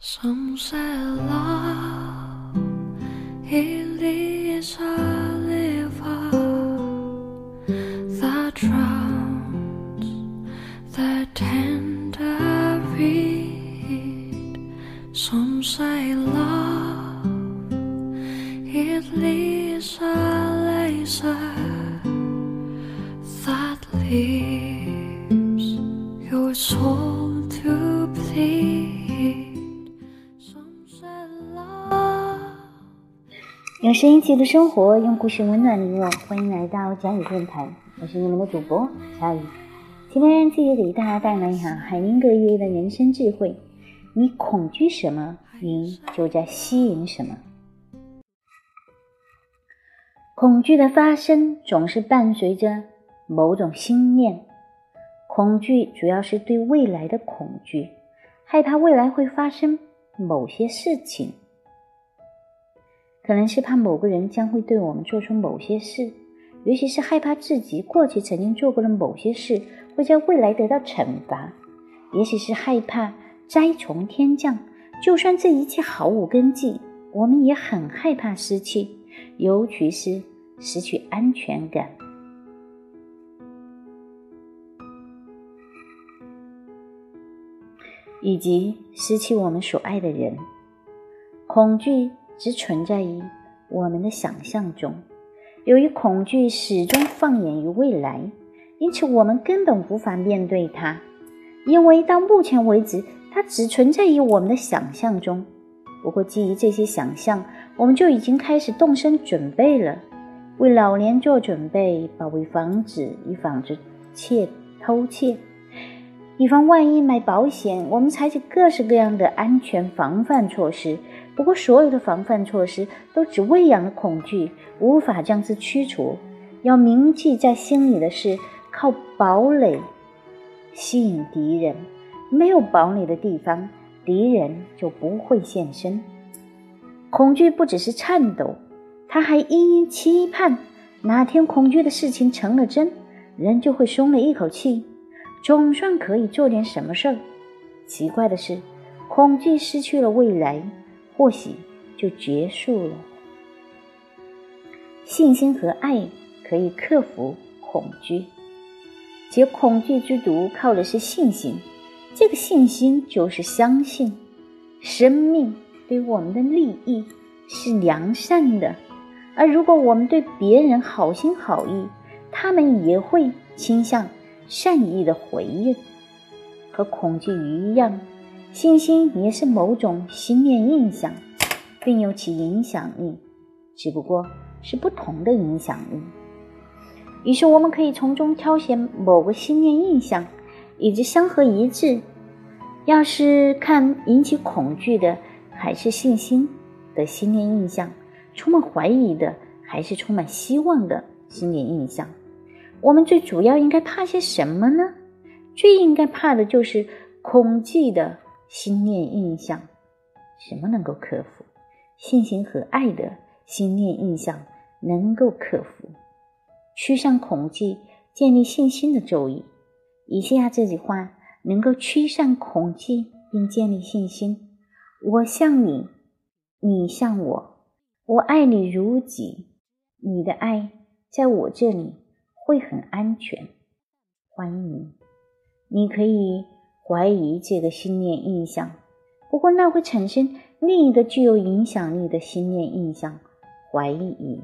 Some say love it is a river that drowns the tender reed. Some say love it is a laser that leaves your soul 用声音记录生活，用故事温暖你我。欢迎来到佳宇电台，我是你们的主播佳宇。今天继续给大家带来一下海宁格爷爷的人生智慧：你恐惧什么，你就在吸引什么。恐惧的发生总是伴随着某种心念，恐惧主要是对未来的恐惧，害怕未来会发生某些事情。可能是怕某个人将会对我们做出某些事，尤其是害怕自己过去曾经做过的某些事会在未来得到惩罚，也许是害怕灾从天降，就算这一切毫无根据，我们也很害怕失去，尤其是失去安全感。以及失去我们所爱的人，恐惧只存在于我们的想象中。由于恐惧始终放眼于未来，因此我们根本无法面对它，因为到目前为止，它只存在于我们的想象中。不过，基于这些想象，我们就已经开始动身准备了，为老年做准备，保卫房子，以防止窃偷窃。以防万一买保险，我们采取各式各样的安全防范措施。不过，所有的防范措施都只喂养了恐惧，无法将之驱除。要铭记在心里的是，靠堡垒吸引敌人。没有堡垒的地方，敌人就不会现身。恐惧不只是颤抖，他还殷殷期盼哪天恐惧的事情成了真，人就会松了一口气。总算可以做点什么事儿。奇怪的是，恐惧失去了未来，或许就结束了。信心和爱可以克服恐惧，解恐惧之毒靠的是信心。这个信心就是相信生命对我们的利益是良善的，而如果我们对别人好心好意，他们也会倾向。善意的回应，和恐惧一样，信心也是某种心念印象，并有其影响力，只不过是不同的影响力。于是，我们可以从中挑选某个心念印象，以及相合一致。要是看引起恐惧的还是信心的心念印象，充满怀疑的还是充满希望的心念印象。我们最主要应该怕些什么呢？最应该怕的就是恐惧的心念印象。什么能够克服？信心和爱的心念印象能够克服。驱散恐惧，建立信心的咒语。以下这句话能够驱散恐惧并建立信心：我像你，你像我，我爱你如己，你的爱在我这里。会很安全，欢迎你。你可以怀疑这个心念印象，不过那会产生另一个具有影响力的心念印象——怀疑，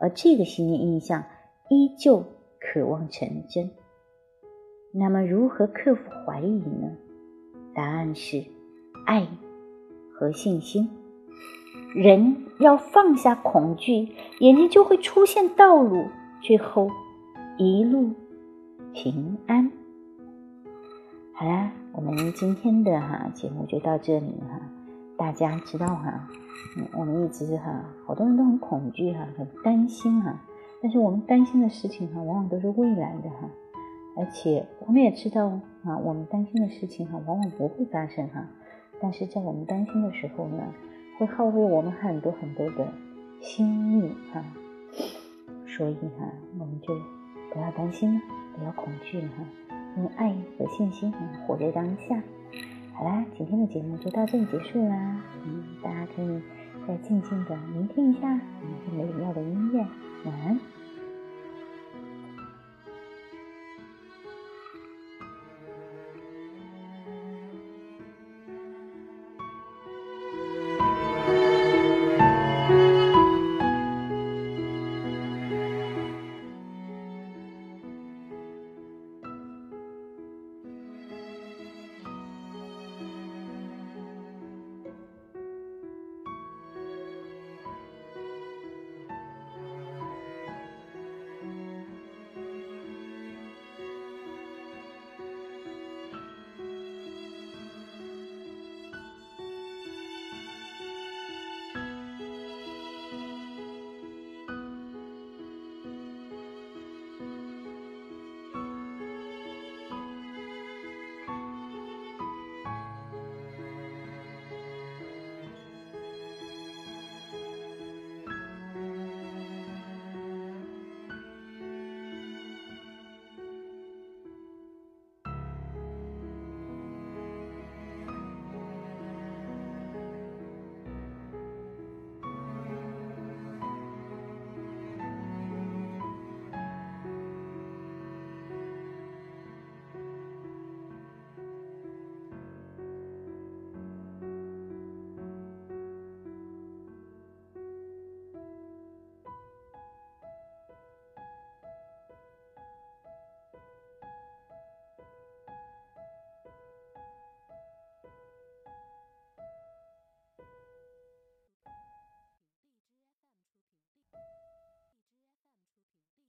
而这个心念印象依旧渴望成真。那么，如何克服怀疑呢？答案是爱和信心。人要放下恐惧，眼睛就会出现道路，最后。一路平安。好啦，我们今天的哈节目就到这里哈。大家知道哈，嗯，我们一直哈，好多人都很恐惧哈，很担心哈。但是我们担心的事情哈，往往都是未来的哈。而且我们也知道啊，我们担心的事情哈，往往不会发生哈。但是在我们担心的时候呢，会耗费我们很多很多的心力哈。所以哈，我们就。不要担心了，不要恐惧了哈，用爱和信心活在当下。好啦，今天的节目就到这里结束啦。嗯，大家可以再静静的聆听一下我们美妙的音乐。晚安。